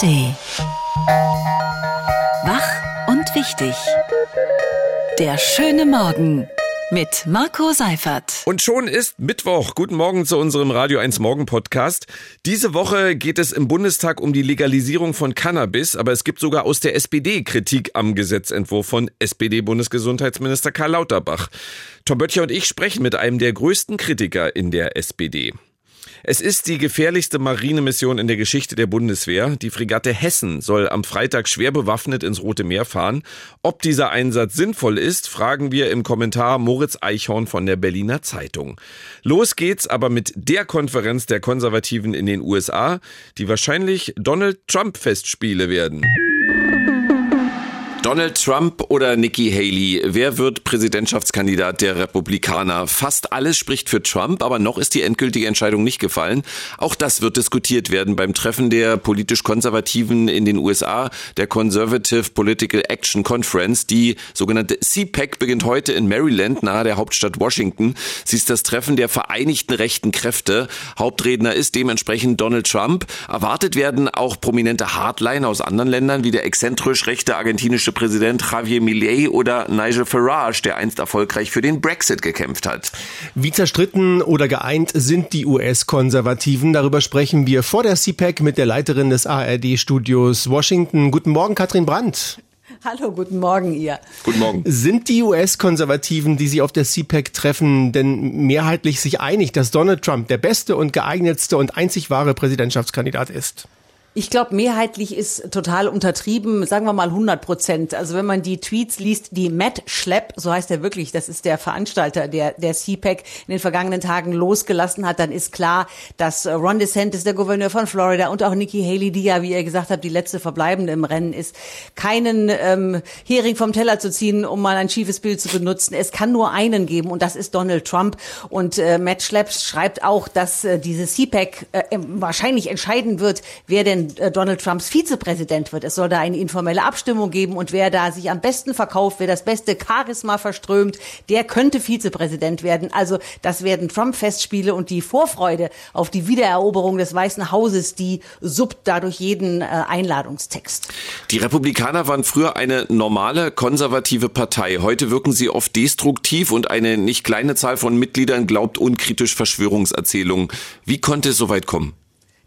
ARD. Wach und wichtig. Der schöne Morgen mit Marco Seifert. Und schon ist Mittwoch. Guten Morgen zu unserem Radio 1 Morgen Podcast. Diese Woche geht es im Bundestag um die Legalisierung von Cannabis, aber es gibt sogar aus der SPD Kritik am Gesetzentwurf von SPD-Bundesgesundheitsminister Karl Lauterbach. Tom Böttcher und ich sprechen mit einem der größten Kritiker in der SPD. Es ist die gefährlichste Marinemission in der Geschichte der Bundeswehr. Die Fregatte Hessen soll am Freitag schwer bewaffnet ins Rote Meer fahren. Ob dieser Einsatz sinnvoll ist, fragen wir im Kommentar Moritz Eichhorn von der Berliner Zeitung. Los geht's aber mit der Konferenz der Konservativen in den USA, die wahrscheinlich Donald Trump Festspiele werden. Donald Trump oder Nikki Haley, wer wird Präsidentschaftskandidat der Republikaner? Fast alles spricht für Trump, aber noch ist die endgültige Entscheidung nicht gefallen. Auch das wird diskutiert werden beim Treffen der politisch Konservativen in den USA, der Conservative Political Action Conference. Die sogenannte CPAC beginnt heute in Maryland, nahe der Hauptstadt Washington. Sie ist das Treffen der vereinigten rechten Kräfte. Hauptredner ist dementsprechend Donald Trump. Erwartet werden auch prominente Hardliner aus anderen Ländern wie der exzentrisch rechte argentinische Präsident Javier Millet oder Nigel Farage, der einst erfolgreich für den Brexit gekämpft hat. Wie zerstritten oder geeint sind die US-Konservativen? Darüber sprechen wir vor der CPAC mit der Leiterin des ARD-Studios Washington. Guten Morgen, Katrin Brandt. Hallo, guten Morgen, ihr. Guten Morgen. Sind die US-Konservativen, die Sie auf der CPAC treffen, denn mehrheitlich sich einig, dass Donald Trump der beste und geeignetste und einzig wahre Präsidentschaftskandidat ist? Ich glaube, mehrheitlich ist total untertrieben, sagen wir mal 100 Prozent. Also wenn man die Tweets liest, die Matt Schlepp, so heißt er wirklich, das ist der Veranstalter der, der CPAC, in den vergangenen Tagen losgelassen hat, dann ist klar, dass Ron DeSantis, der Gouverneur von Florida und auch Nikki Haley, die ja, wie ihr gesagt habt, die letzte Verbleibende im Rennen ist, keinen ähm, Hering vom Teller zu ziehen, um mal ein schiefes Bild zu benutzen. Es kann nur einen geben und das ist Donald Trump. Und äh, Matt Schlepp schreibt auch, dass äh, diese CPAC äh, wahrscheinlich entscheiden wird, wer denn äh, Donald Trumps Vizepräsident wird. Es soll da eine informelle Abstimmung geben und wer da sich am besten verkauft, wer das beste Charisma verströmt, der könnte Vizepräsident werden. Also das werden Trump-Festspiele und die Vorfreude auf die Wiedereroberung des Weißen Hauses, die suppt dadurch jeden äh, Einladungstext. Die Republikaner waren früher eine normale konservative Partei. Heute wirken sie oft destruktiv und eine nicht kleine Zahl von Mitgliedern glaubt unkritisch Verschwörungserzählungen. Wie konnte es so weit kommen?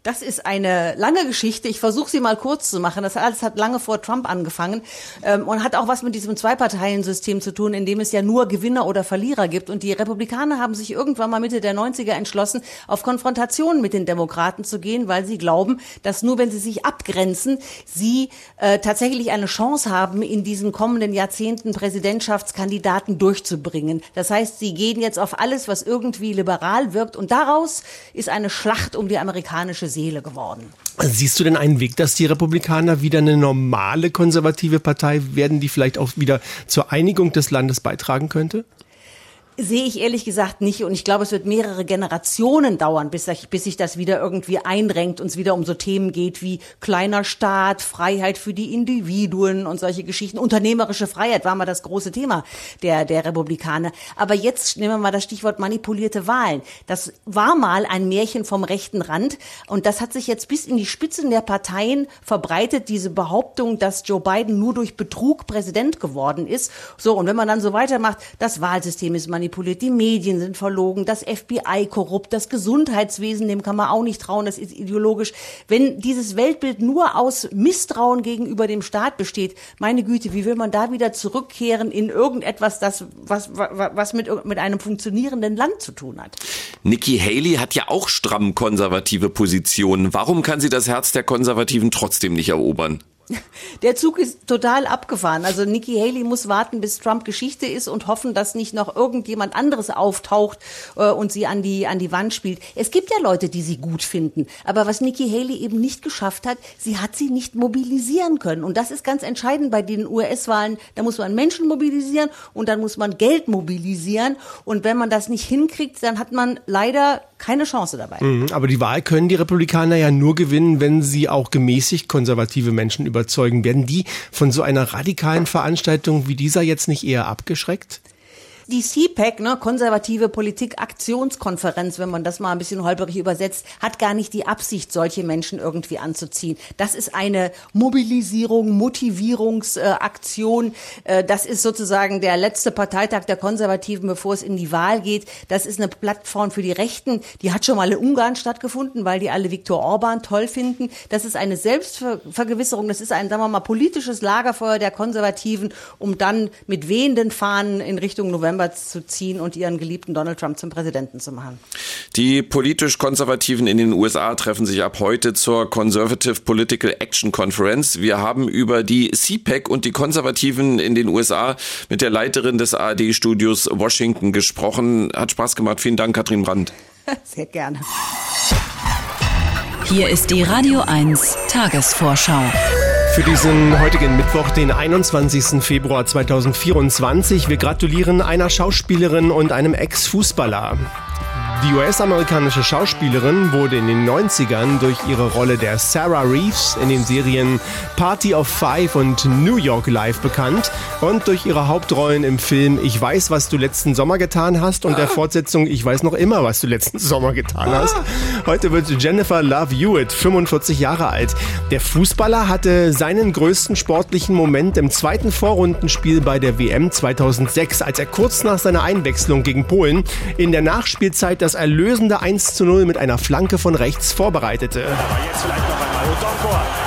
Das ist eine lange Geschichte. Ich versuche sie mal kurz zu machen. Das alles hat lange vor Trump angefangen ähm, und hat auch was mit diesem Zwei-Parteien-System zu tun, in dem es ja nur Gewinner oder Verlierer gibt. Und die Republikaner haben sich irgendwann mal Mitte der 90er entschlossen, auf Konfrontation mit den Demokraten zu gehen, weil sie glauben, dass nur wenn sie sich abgrenzen, sie äh, tatsächlich eine Chance haben, in diesen kommenden Jahrzehnten Präsidentschaftskandidaten durchzubringen. Das heißt, sie gehen jetzt auf alles, was irgendwie liberal wirkt. Und daraus ist eine Schlacht um die amerikanische Seele geworden. Siehst du denn einen Weg, dass die Republikaner wieder eine normale konservative Partei werden, die vielleicht auch wieder zur Einigung des Landes beitragen könnte? Sehe ich ehrlich gesagt nicht. Und ich glaube, es wird mehrere Generationen dauern, bis, bis sich das wieder irgendwie eindrängt und es wieder um so Themen geht wie kleiner Staat, Freiheit für die Individuen und solche Geschichten. Unternehmerische Freiheit war mal das große Thema der, der Republikaner. Aber jetzt nehmen wir mal das Stichwort manipulierte Wahlen. Das war mal ein Märchen vom rechten Rand und das hat sich jetzt bis in die Spitzen der Parteien verbreitet, diese Behauptung, dass Joe Biden nur durch Betrug Präsident geworden ist. So, und wenn man dann so weitermacht, das Wahlsystem ist manipuliert manipuliert, die Medien sind verlogen, das FBI korrupt, das Gesundheitswesen, dem kann man auch nicht trauen, das ist ideologisch. Wenn dieses Weltbild nur aus Misstrauen gegenüber dem Staat besteht, meine Güte, wie will man da wieder zurückkehren in irgendetwas, das, was, was mit, mit einem funktionierenden Land zu tun hat? Nikki Haley hat ja auch stramm konservative Positionen. Warum kann sie das Herz der Konservativen trotzdem nicht erobern? Der Zug ist total abgefahren. Also Nikki Haley muss warten, bis Trump Geschichte ist und hoffen, dass nicht noch irgendjemand anderes auftaucht äh, und sie an die an die Wand spielt. Es gibt ja Leute, die sie gut finden, aber was Nikki Haley eben nicht geschafft hat, sie hat sie nicht mobilisieren können und das ist ganz entscheidend bei den US-Wahlen. Da muss man Menschen mobilisieren und dann muss man Geld mobilisieren und wenn man das nicht hinkriegt, dann hat man leider keine Chance dabei. Mhm, aber die Wahl können die Republikaner ja nur gewinnen, wenn sie auch gemäßigt konservative Menschen überzeugen. Werden die von so einer radikalen Veranstaltung wie dieser jetzt nicht eher abgeschreckt? Die CPAC, ne, konservative Politik-Aktionskonferenz, wenn man das mal ein bisschen holperig übersetzt, hat gar nicht die Absicht, solche Menschen irgendwie anzuziehen. Das ist eine Mobilisierung, Motivierungsaktion. Äh, das ist sozusagen der letzte Parteitag der Konservativen, bevor es in die Wahl geht. Das ist eine Plattform für die Rechten. Die hat schon mal in Ungarn stattgefunden, weil die alle Viktor Orban toll finden. Das ist eine Selbstvergewisserung. Das ist ein, sagen wir mal, politisches Lagerfeuer der Konservativen, um dann mit wehenden Fahnen in Richtung November zu ziehen und ihren geliebten Donald Trump zum Präsidenten zu machen. Die politisch Konservativen in den USA treffen sich ab heute zur Conservative Political Action Conference. Wir haben über die CPAC und die Konservativen in den USA mit der Leiterin des ARD-Studios Washington gesprochen. Hat Spaß gemacht. Vielen Dank, Katrin Brandt. Sehr gerne. Hier ist die Radio 1 Tagesvorschau. Für diesen heutigen Mittwoch, den 21. Februar 2024. Wir gratulieren einer Schauspielerin und einem Ex-Fußballer. Die US-amerikanische Schauspielerin wurde in den 90ern durch ihre Rolle der Sarah Reeves in den Serien Party of Five und New York Live bekannt und durch ihre Hauptrollen im Film Ich weiß, was du letzten Sommer getan hast und der Fortsetzung Ich weiß noch immer, was du letzten Sommer getan hast. Heute wird Jennifer Love Hewitt 45 Jahre alt. Der Fußballer hatte seinen größten sportlichen Moment im zweiten Vorrundenspiel bei der WM 2006, als er kurz nach seiner Einwechslung gegen Polen in der Nachspielzeit das erlösende 1 zu 0 mit einer Flanke von rechts vorbereitete. Aber jetzt vielleicht noch einmal.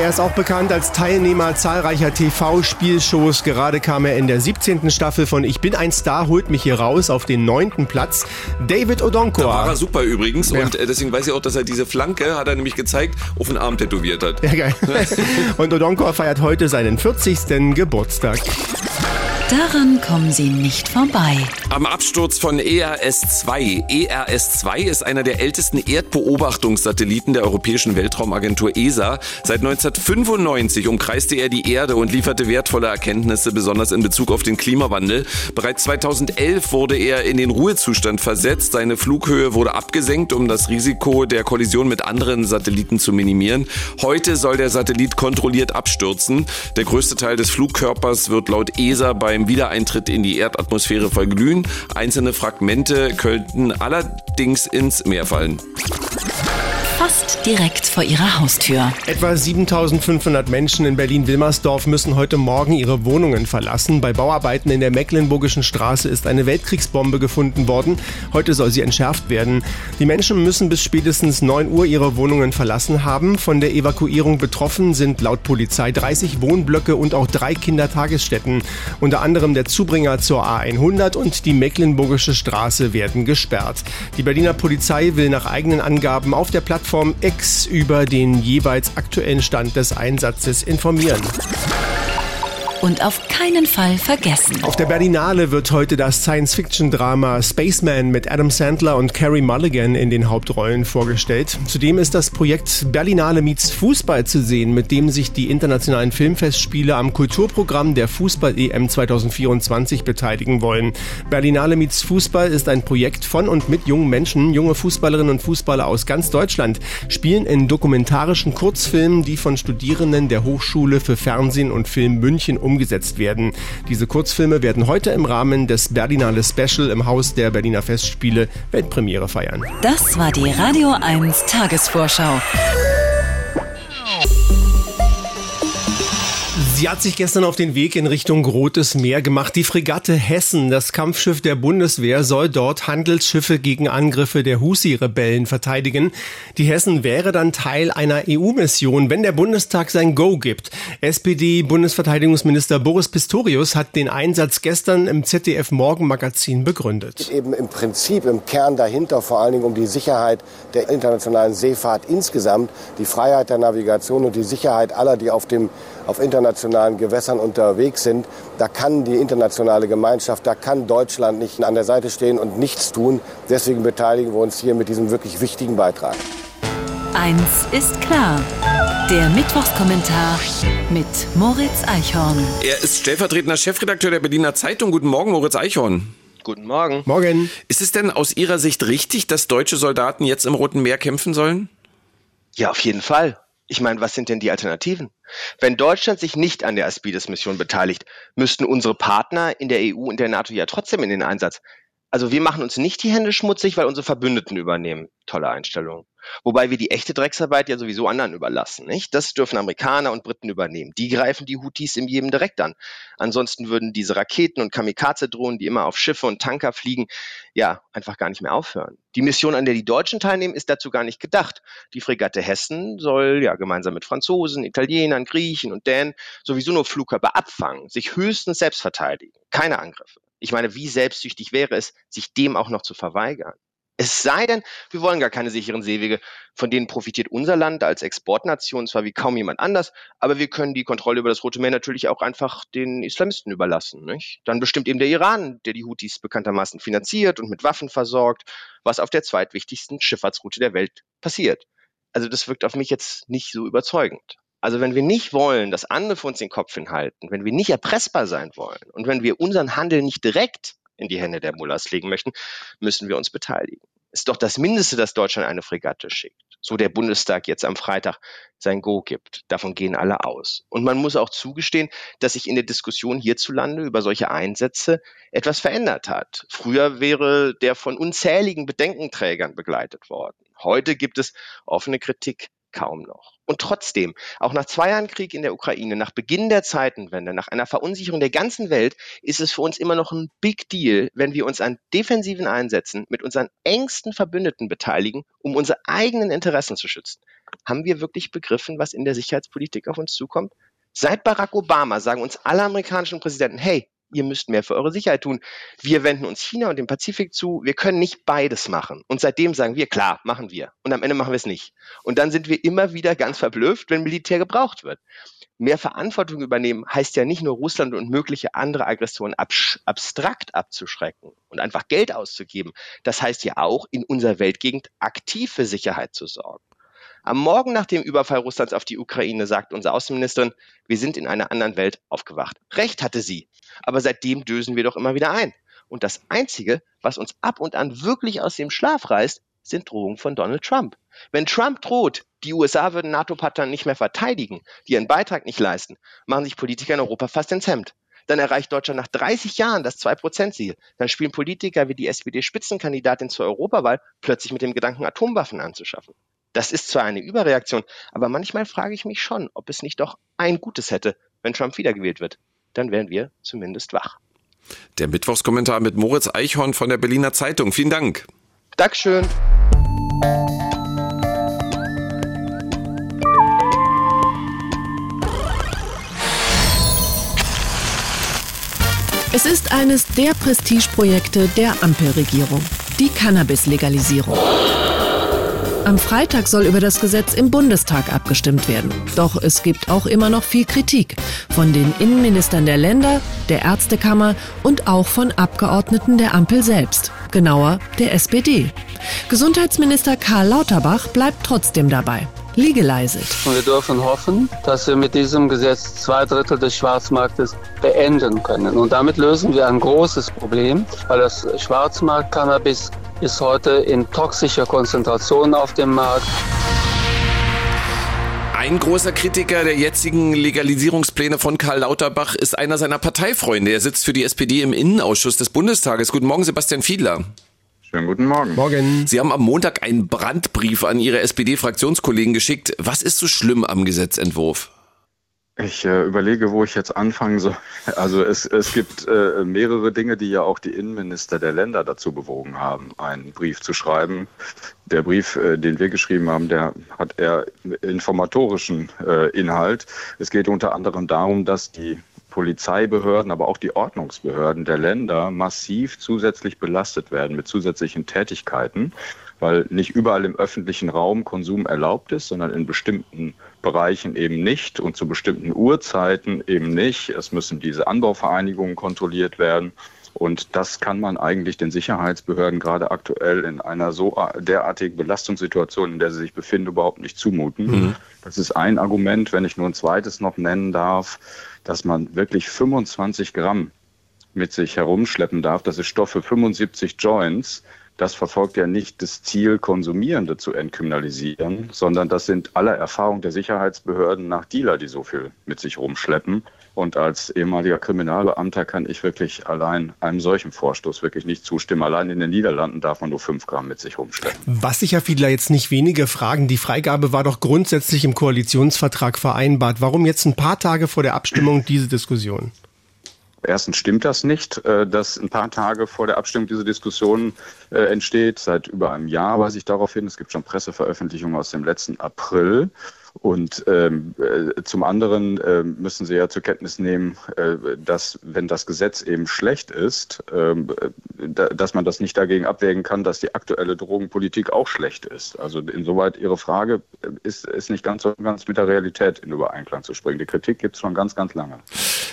Er ist auch bekannt als Teilnehmer zahlreicher TV-Spielshows. Gerade kam er in der 17. Staffel von Ich bin ein Star, holt mich hier raus auf den neunten Platz. David Odonkor. Da war er super übrigens Ja. und äh, deswegen weiß ich auch, dass er diese Flanke, hat er nämlich gezeigt, auf den Arm tätowiert hat. Ja, geil. Und Odonkor feiert heute seinen 40. Geburtstag. Daran kommen Sie nicht vorbei. Am Absturz von E ERS-2. ERS-2 ist einer der ältesten Erdbeobachtungssatelliten der Europäischen Weltraumagentur ESA. Seit 1995 umkreiste er die Erde und lieferte wertvolle Erkenntnisse, besonders in Bezug auf den Klimawandel. Bereits 2011 wurde er in den Ruhezustand versetzt. Seine Flughöhe wurde abgesenkt, um das Risiko der Kollision mit anderen Satelliten zu minimieren. Heute soll der Satellit kontrolliert abstürzen. Der größte Teil des Flugkörpers wird laut ESA beim Wiedereintritt in die Erdatmosphäre verglühen. Einzelne Fragmente könnten allerdings ins Meer fallen. Fast direkt vor Ihrer Haustür. Etwa 7500 Menschen in Berlin-Wilmersdorf müssen heute Morgen ihre Wohnungen verlassen. Bei Bauarbeiten in der Mecklenburgischen Straße ist eine Weltkriegsbombe gefunden worden. Heute soll sie entschärft werden. Die Menschen müssen bis spätestens 9 Uhr ihre Wohnungen verlassen haben. Von der Evakuierung betroffen sind laut Polizei 30 Wohnblöcke und auch drei Kindertagesstätten. Unter anderem der Zubringer zur A100 und die Mecklenburgische Straße werden gesperrt. Die Berliner Polizei will nach eigenen Angaben auf der Plattform X über den jeweils aktuellen Stand des Einsatzes informieren. Und auf keinen Fall vergessen. Auf der Berlinale wird heute das Science-Fiction-Drama Spaceman mit Adam Sandler und Carrie Mulligan in den Hauptrollen vorgestellt. Zudem ist das Projekt Berlinale meets Fußball zu sehen, mit dem sich die internationalen Filmfestspiele am Kulturprogramm der Fußball-EM 2024 beteiligen wollen. Berlinale meets Fußball ist ein Projekt von und mit jungen Menschen. Junge Fußballerinnen und Fußballer aus ganz Deutschland spielen in dokumentarischen Kurzfilmen, die von Studierenden der Hochschule für Fernsehen und Film München umgesetzt werden. Diese Kurzfilme werden heute im Rahmen des Berlinale Special im Haus der Berliner Festspiele Weltpremiere feiern. Das war die Radio 1 Tagesvorschau. Sie hat sich gestern auf den Weg in Richtung Rotes Meer gemacht. Die Fregatte Hessen, das Kampfschiff der Bundeswehr, soll dort Handelsschiffe gegen Angriffe der Husi-Rebellen verteidigen. Die Hessen wäre dann Teil einer EU-Mission, wenn der Bundestag sein Go gibt. SPD-Bundesverteidigungsminister Boris Pistorius hat den Einsatz gestern im ZDF-Morgenmagazin begründet. eben im Prinzip im Kern dahinter vor allen Dingen um die Sicherheit der internationalen Seefahrt insgesamt, die Freiheit der Navigation und die Sicherheit aller, die auf dem auf internationalen Gewässern unterwegs sind. Da kann die internationale Gemeinschaft, da kann Deutschland nicht an der Seite stehen und nichts tun. Deswegen beteiligen wir uns hier mit diesem wirklich wichtigen Beitrag. Eins ist klar. Der Mittwochskommentar mit Moritz Eichhorn. Er ist stellvertretender Chefredakteur der Berliner Zeitung. Guten Morgen, Moritz Eichhorn. Guten Morgen. Morgen. Ist es denn aus Ihrer Sicht richtig, dass deutsche Soldaten jetzt im Roten Meer kämpfen sollen? Ja, auf jeden Fall. Ich meine, was sind denn die Alternativen? Wenn Deutschland sich nicht an der Aspides-Mission beteiligt, müssten unsere Partner in der EU und der NATO ja trotzdem in den Einsatz. Also wir machen uns nicht die Hände schmutzig, weil unsere Verbündeten übernehmen. Tolle Einstellung. Wobei wir die echte Drecksarbeit ja sowieso anderen überlassen, nicht? Das dürfen Amerikaner und Briten übernehmen. Die greifen die Houthis im Jemen direkt an. Ansonsten würden diese Raketen und Kamikaze-Drohnen, die immer auf Schiffe und Tanker fliegen, ja, einfach gar nicht mehr aufhören. Die Mission, an der die Deutschen teilnehmen, ist dazu gar nicht gedacht. Die Fregatte Hessen soll ja gemeinsam mit Franzosen, Italienern, Griechen und Dänen sowieso nur Flugkörper abfangen, sich höchstens selbst verteidigen. Keine Angriffe. Ich meine, wie selbstsüchtig wäre es, sich dem auch noch zu verweigern? Es sei denn, wir wollen gar keine sicheren Seewege, von denen profitiert unser Land als Exportnation zwar wie kaum jemand anders, aber wir können die Kontrolle über das Rote Meer natürlich auch einfach den Islamisten überlassen. Nicht? Dann bestimmt eben der Iran, der die Houthis bekanntermaßen finanziert und mit Waffen versorgt, was auf der zweitwichtigsten Schifffahrtsroute der Welt passiert. Also das wirkt auf mich jetzt nicht so überzeugend. Also wenn wir nicht wollen, dass andere für uns den Kopf hinhalten, wenn wir nicht erpressbar sein wollen und wenn wir unseren Handel nicht direkt in die Hände der Mullahs legen möchten, müssen wir uns beteiligen. Ist doch das Mindeste, dass Deutschland eine Fregatte schickt. So der Bundestag jetzt am Freitag sein Go gibt. Davon gehen alle aus. Und man muss auch zugestehen, dass sich in der Diskussion hierzulande über solche Einsätze etwas verändert hat. Früher wäre der von unzähligen Bedenkenträgern begleitet worden. Heute gibt es offene Kritik kaum noch. Und trotzdem, auch nach zwei Jahren Krieg in der Ukraine, nach Beginn der Zeitenwende, nach einer Verunsicherung der ganzen Welt, ist es für uns immer noch ein Big Deal, wenn wir uns an defensiven Einsätzen mit unseren engsten Verbündeten beteiligen, um unsere eigenen Interessen zu schützen. Haben wir wirklich begriffen, was in der Sicherheitspolitik auf uns zukommt? Seit Barack Obama sagen uns alle amerikanischen Präsidenten, hey, ihr müsst mehr für eure Sicherheit tun. Wir wenden uns China und dem Pazifik zu. Wir können nicht beides machen. Und seitdem sagen wir, klar, machen wir. Und am Ende machen wir es nicht. Und dann sind wir immer wieder ganz verblüfft, wenn Militär gebraucht wird. Mehr Verantwortung übernehmen heißt ja nicht nur Russland und mögliche andere Aggressionen abstrakt abzuschrecken und einfach Geld auszugeben. Das heißt ja auch, in unserer Weltgegend aktiv für Sicherheit zu sorgen. Am Morgen nach dem Überfall Russlands auf die Ukraine sagt unsere Außenministerin, wir sind in einer anderen Welt aufgewacht. Recht hatte sie. Aber seitdem dösen wir doch immer wieder ein. Und das Einzige, was uns ab und an wirklich aus dem Schlaf reißt, sind Drohungen von Donald Trump. Wenn Trump droht, die USA würden NATO-Partner nicht mehr verteidigen, die ihren Beitrag nicht leisten, machen sich Politiker in Europa fast ins Hemd. Dann erreicht Deutschland nach 30 Jahren das 2-Prozent-Ziel. Dann spielen Politiker wie die SPD-Spitzenkandidatin zur Europawahl plötzlich mit dem Gedanken, Atomwaffen anzuschaffen. Das ist zwar eine Überreaktion, aber manchmal frage ich mich schon, ob es nicht doch ein Gutes hätte, wenn Trump wiedergewählt wird. Dann wären wir zumindest wach. Der Mittwochskommentar mit Moritz Eichhorn von der Berliner Zeitung. Vielen Dank. Dankeschön. Es ist eines der Prestigeprojekte der Ampelregierung, die Cannabis-Legalisierung. Am Freitag soll über das Gesetz im Bundestag abgestimmt werden. Doch es gibt auch immer noch viel Kritik von den Innenministern der Länder, der Ärztekammer und auch von Abgeordneten der Ampel selbst, genauer der SPD. Gesundheitsminister Karl Lauterbach bleibt trotzdem dabei. Und wir dürfen hoffen, dass wir mit diesem Gesetz zwei Drittel des Schwarzmarktes beenden können. Und damit lösen wir ein großes Problem, weil das Schwarzmarkt-Cannabis ist heute in toxischer Konzentration auf dem Markt. Ein großer Kritiker der jetzigen Legalisierungspläne von Karl Lauterbach ist einer seiner Parteifreunde. Er sitzt für die SPD im Innenausschuss des Bundestages. Guten Morgen, Sebastian Fiedler. Schönen guten Morgen. Morgen. Sie haben am Montag einen Brandbrief an Ihre SPD-Fraktionskollegen geschickt. Was ist so schlimm am Gesetzentwurf? Ich äh, überlege, wo ich jetzt anfangen soll. Also es, es gibt äh, mehrere Dinge, die ja auch die Innenminister der Länder dazu bewogen haben, einen Brief zu schreiben. Der Brief, äh, den wir geschrieben haben, der hat eher informatorischen äh, Inhalt. Es geht unter anderem darum, dass die Polizeibehörden, aber auch die Ordnungsbehörden der Länder massiv zusätzlich belastet werden mit zusätzlichen Tätigkeiten, weil nicht überall im öffentlichen Raum Konsum erlaubt ist, sondern in bestimmten Bereichen eben nicht und zu bestimmten Uhrzeiten eben nicht. Es müssen diese Anbauvereinigungen kontrolliert werden. Und das kann man eigentlich den Sicherheitsbehörden gerade aktuell in einer so derartigen Belastungssituation, in der sie sich befinden, überhaupt nicht zumuten. Mhm. Das ist ein Argument. Wenn ich nur ein zweites noch nennen darf, dass man wirklich 25 Gramm mit sich herumschleppen darf. Das ist Stoff für 75 Joints das verfolgt ja nicht das Ziel, Konsumierende zu entkriminalisieren, sondern das sind aller Erfahrung der Sicherheitsbehörden nach Dealer, die so viel mit sich rumschleppen. Und als ehemaliger Kriminalbeamter kann ich wirklich allein einem solchen Vorstoß wirklich nicht zustimmen. Allein in den Niederlanden darf man nur fünf Gramm mit sich rumschleppen. Was sich ja viele jetzt nicht wenige fragen, die Freigabe war doch grundsätzlich im Koalitionsvertrag vereinbart. Warum jetzt ein paar Tage vor der Abstimmung diese Diskussion? Erstens stimmt das nicht, äh, dass ein paar Tage vor der Abstimmung diese Diskussion äh, entsteht. Seit über einem Jahr weise ich darauf hin. Es gibt schon Presseveröffentlichungen aus dem letzten April. Und ähm, äh, zum anderen äh, müssen Sie ja zur Kenntnis nehmen, äh, dass wenn das Gesetz eben schlecht ist, ähm, äh, da, dass man das nicht dagegen abwägen kann, dass die aktuelle Drogenpolitik auch schlecht ist. Also insoweit Ihre Frage ist, ist nicht ganz so ganz mit der Realität in Übereinklang zu springen. Die Kritik gibt es schon ganz, ganz lange.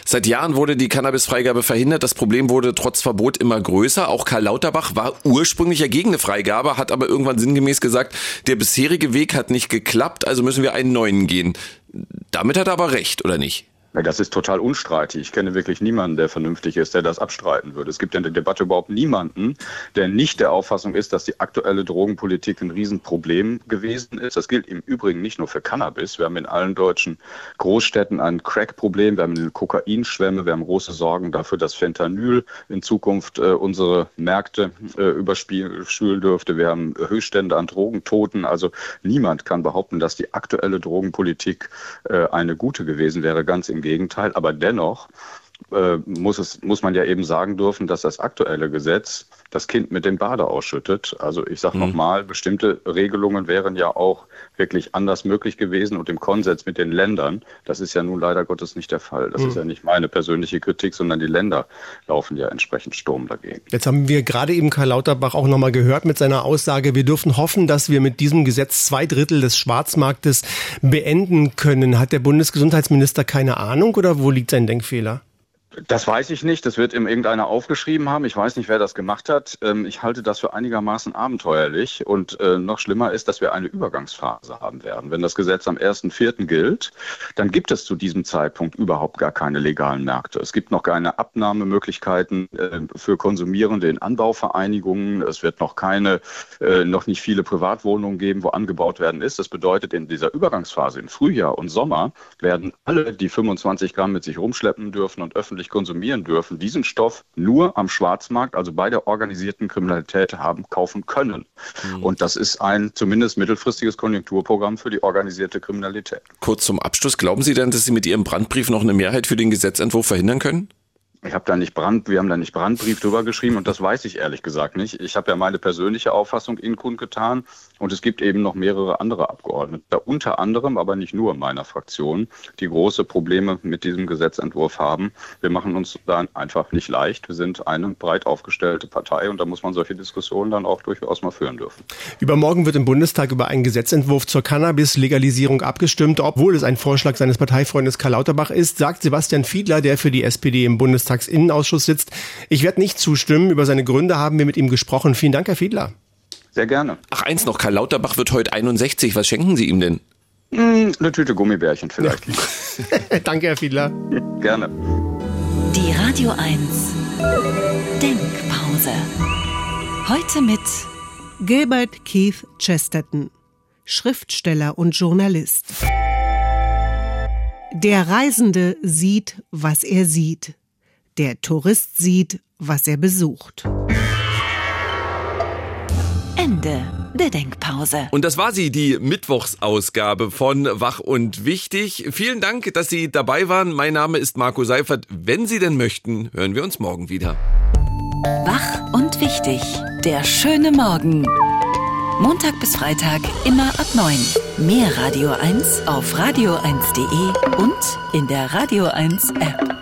Seit Jahren wurde die Cannabisfreigabe verhindert. Das Problem wurde trotz Verbot immer größer. Auch Karl Lauterbach war ursprünglich ja gegen eine Freigabe, hat aber irgendwann sinngemäß gesagt, der bisherige Weg hat nicht geklappt, also müssen wir einen neuen gehen. Damit hat er aber recht, oder nicht? Das ist total unstreitig. Ich kenne wirklich niemanden, der vernünftig ist, der das abstreiten würde. Es gibt in der Debatte überhaupt niemanden, der nicht der Auffassung ist, dass die aktuelle Drogenpolitik ein Riesenproblem gewesen ist. Das gilt im Übrigen nicht nur für Cannabis. Wir haben in allen deutschen Großstädten ein Crack-Problem, wir haben eine Kokainschwemme, wir haben große Sorgen dafür, dass Fentanyl in Zukunft äh, unsere Märkte äh, überspülen dürfte. Wir haben Höchststände an Drogentoten. Also niemand kann behaupten, dass die aktuelle Drogenpolitik äh, eine gute gewesen wäre. Ganz im Gegenteil. Aber dennoch äh, muss, es, muss man ja eben sagen dürfen, dass das aktuelle Gesetz das Kind mit dem Bade ausschüttet. Also ich sage mhm. nochmal, bestimmte Regelungen wären ja auch wirklich anders möglich gewesen und im Konsens mit den Ländern. Das ist ja nun leider Gottes nicht der Fall. Das mhm. ist ja nicht meine persönliche Kritik, sondern die Länder laufen ja entsprechend Sturm dagegen. Jetzt haben wir gerade eben Karl Lauterbach auch nochmal gehört mit seiner Aussage, wir dürfen hoffen, dass wir mit diesem Gesetz zwei Drittel des Schwarzmarktes beenden können. Hat der Bundesgesundheitsminister keine Ahnung oder wo liegt sein Denkfehler? Das weiß ich nicht. Das wird ihm irgendeiner aufgeschrieben haben. Ich weiß nicht, wer das gemacht hat. Ähm, ich halte das für einigermaßen abenteuerlich. Und äh, noch schlimmer ist, dass wir eine Übergangsphase haben werden. Wenn das Gesetz am 1.4. gilt, dann gibt es zu diesem Zeitpunkt überhaupt gar keine legalen Märkte. Es gibt noch keine Abnahmemöglichkeiten äh, für Konsumierende in Anbauvereinigungen. Es wird noch keine, äh, noch nicht viele Privatwohnungen geben, wo angebaut werden ist. Das bedeutet, in dieser Übergangsphase im Frühjahr und Sommer werden alle, die 25 Gramm mit sich rumschleppen dürfen und öffentlich öffentlich konsumieren dürfen, diesen Stoff nur am Schwarzmarkt, also bei der organisierten Kriminalität, haben kaufen können. Mhm. Und das ist ein zumindest mittelfristiges Konjunkturprogramm für die organisierte Kriminalität. Kurz zum Abschluss, glauben Sie denn, dass Sie mit Ihrem Brandbrief noch eine Mehrheit für den Gesetzentwurf verhindern können? Ich habe da nicht Brand, wir haben da nicht Brandbrief drüber geschrieben und das weiß ich ehrlich gesagt nicht. Ich habe ja meine persönliche Auffassung Ihnen kundgetan und es gibt eben noch mehrere andere Abgeordnete, unter anderem, aber nicht nur in meiner Fraktion, die große Probleme mit diesem Gesetzentwurf haben. Wir machen uns da einfach nicht leicht. Wir sind eine breit aufgestellte Partei und da muss man solche Diskussionen dann auch durchaus mal führen dürfen. Übermorgen wird im Bundestag über einen Gesetzentwurf zur Cannabis-Legalisierung abgestimmt, obwohl es ein Vorschlag seines Parteifreundes Karl Lauterbach ist, sagt Sebastian Fiedler, der für die SPD im Bundestag Bundestagsinnenausschuss sitzt. Ich werde nicht zustimmen. Über seine Gründe haben wir mit ihm gesprochen. Vielen Dank, Herr Fiedler. Sehr gerne. Ach, eins noch. Karl Lauterbach wird heute 61. Was schenken Sie ihm denn? Hm, eine Tüte Gummibärchen vielleicht. Ja. Danke, Herr Fiedler. Gerne. Die Radio 1 Denkpause. Heute mit Gilbert Keith Chesterton, Schriftsteller und Journalist. Der Reisende sieht, was er sieht. Der Tourist sieht, was er besucht. Ende der Denkpause. Und das war sie, die Mittwochsausgabe von Wach und Wichtig. Vielen Dank, dass Sie dabei waren. Mein Name ist Marco Seifert. Wenn Sie denn möchten, hören wir uns morgen wieder. Wach und Wichtig. Der schöne Morgen. Montag bis Freitag immer ab 9. Mehr Radio 1 auf radio1.de und in der Radio 1 App.